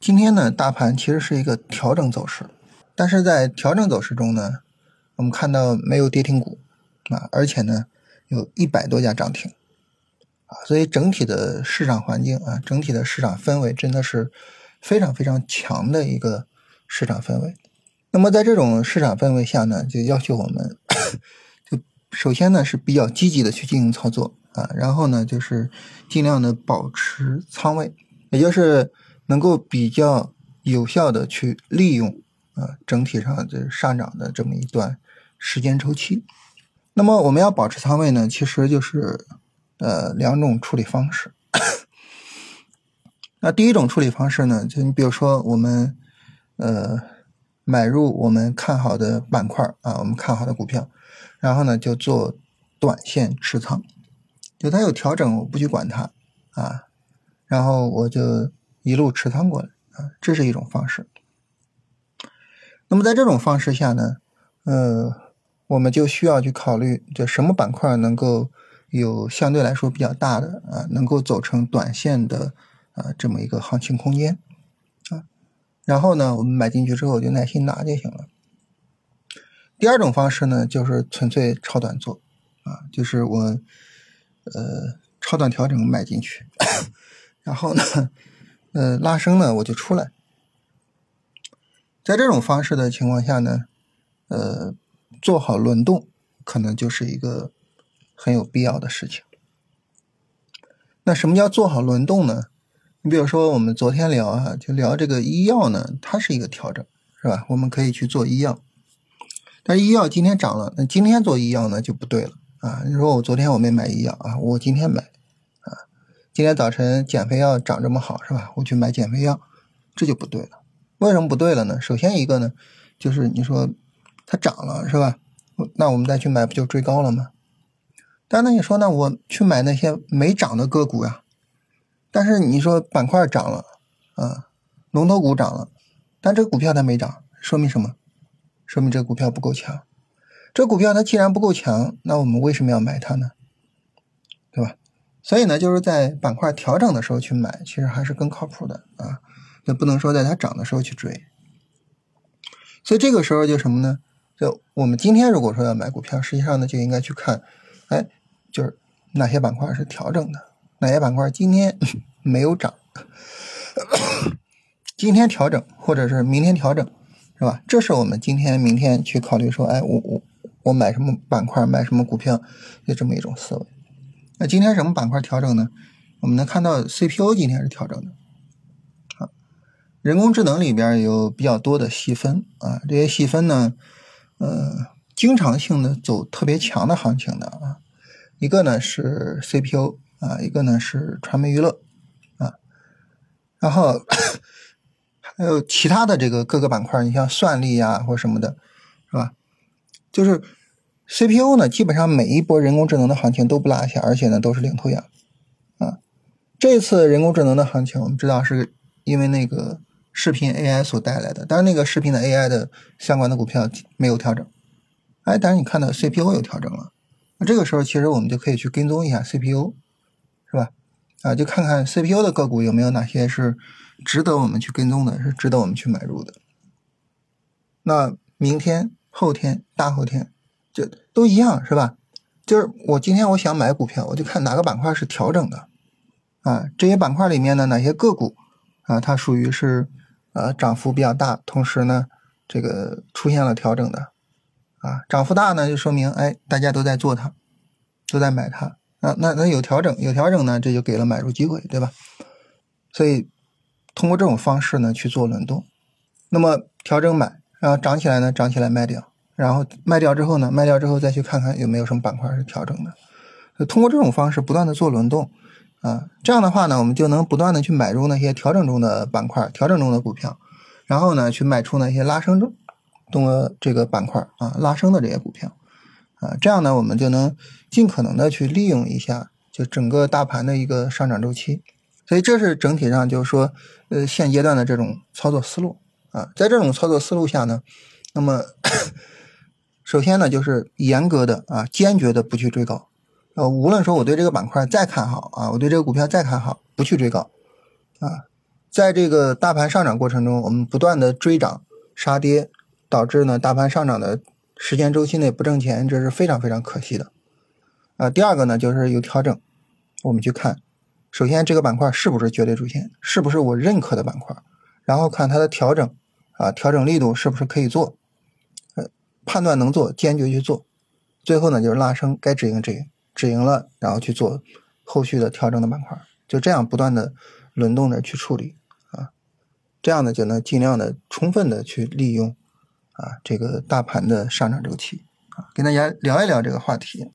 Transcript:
今天呢，大盘其实是一个调整走势，但是在调整走势中呢，我们看到没有跌停股啊，而且呢，有一百多家涨停啊，所以整体的市场环境啊，整体的市场氛围真的是非常非常强的一个市场氛围。那么在这种市场氛围下呢，就要求我们，就首先呢是比较积极的去进行操作啊，然后呢就是尽量的保持仓位，也就是。能够比较有效的去利用啊整体上的上涨的这么一段时间周期，那么我们要保持仓位呢，其实就是呃两种处理方式。那第一种处理方式呢，就你比如说我们呃买入我们看好的板块啊，我们看好的股票，然后呢就做短线持仓，就它有调整我不去管它啊，然后我就。一路持仓过来啊，这是一种方式。那么在这种方式下呢，呃，我们就需要去考虑，就什么板块能够有相对来说比较大的啊，能够走成短线的啊这么一个行情空间啊。然后呢，我们买进去之后就耐心拿就行了。第二种方式呢，就是纯粹超短做啊，就是我呃超短调整买进去，然后呢。呃，拉升呢，我就出来。在这种方式的情况下呢，呃，做好轮动可能就是一个很有必要的事情。那什么叫做好轮动呢？你比如说，我们昨天聊啊，就聊这个医药呢，它是一个调整，是吧？我们可以去做医药，但是医药今天涨了，那今天做医药呢就不对了啊。你说我昨天我没买医药啊，我今天买。今天早晨减肥药涨这么好是吧？我去买减肥药，这就不对了。为什么不对了呢？首先一个呢，就是你说它涨了是吧？那我们再去买不就追高了吗？但那你说那我去买那些没涨的个股呀？但是你说板块涨了啊，龙头股涨了，但这个股票它没涨，说明什么？说明这个股票不够强。这股票它既然不够强，那我们为什么要买它呢？对吧？所以呢，就是在板块调整的时候去买，其实还是更靠谱的啊。那不能说在它涨的时候去追。所以这个时候就什么呢？就我们今天如果说要买股票，实际上呢就应该去看，哎，就是哪些板块是调整的，哪些板块今天 没有涨，今天调整或者是明天调整，是吧？这是我们今天、明天去考虑说，哎，我我我买什么板块，买什么股票，就这么一种思维。那今天什么板块调整呢？我们能看到 CPU 今天是调整的，啊，人工智能里边有比较多的细分啊，这些细分呢，呃，经常性的走特别强的行情的啊，一个呢是 CPU 啊，一个呢是传媒娱乐啊，然后还有其他的这个各个板块，你像算力呀或什么的，是吧？就是。CPU 呢，基本上每一波人工智能的行情都不落下，而且呢都是领头羊，啊，这次人工智能的行情，我们知道是因为那个视频 AI 所带来的，但是那个视频的 AI 的相关的股票没有调整，哎，但是你看到 CPU 有调整了，那这个时候其实我们就可以去跟踪一下 CPU，是吧？啊，就看看 CPU 的个股有没有哪些是值得我们去跟踪的，是值得我们去买入的。那明天、后天、大后天。就都一样是吧？就是我今天我想买股票，我就看哪个板块是调整的，啊，这些板块里面的哪些个股啊，它属于是呃涨幅比较大，同时呢这个出现了调整的，啊，涨幅大呢就说明哎大家都在做它，都在买它，啊，那那有调整有调整呢，这就给了买入机会，对吧？所以通过这种方式呢去做轮动，那么调整买，然后涨起来呢涨起来卖掉。然后卖掉之后呢？卖掉之后再去看看有没有什么板块是调整的。通过这种方式不断的做轮动，啊，这样的话呢，我们就能不断的去买入那些调整中的板块、调整中的股票，然后呢，去卖出那些拉升中的这个板块啊，拉升的这些股票，啊，这样呢，我们就能尽可能的去利用一下就整个大盘的一个上涨周期。所以这是整体上就是说，呃，现阶段的这种操作思路啊，在这种操作思路下呢，那么。首先呢，就是严格的啊，坚决的不去追高，呃，无论说我对这个板块再看好啊，我对这个股票再看好，不去追高，啊，在这个大盘上涨过程中，我们不断的追涨杀跌，导致呢大盘上涨的时间周期内不挣钱，这是非常非常可惜的。啊，第二个呢就是有调整，我们去看，首先这个板块是不是绝对主线，是不是我认可的板块，然后看它的调整，啊，调整力度是不是可以做，判断能做，坚决去做，最后呢就是拉升，该止盈止盈，止盈了，然后去做后续的调整的板块，就这样不断的轮动着去处理啊。这样呢，就能尽量的充分的去利用啊这个大盘的上涨周期啊，跟大家聊一聊这个话题。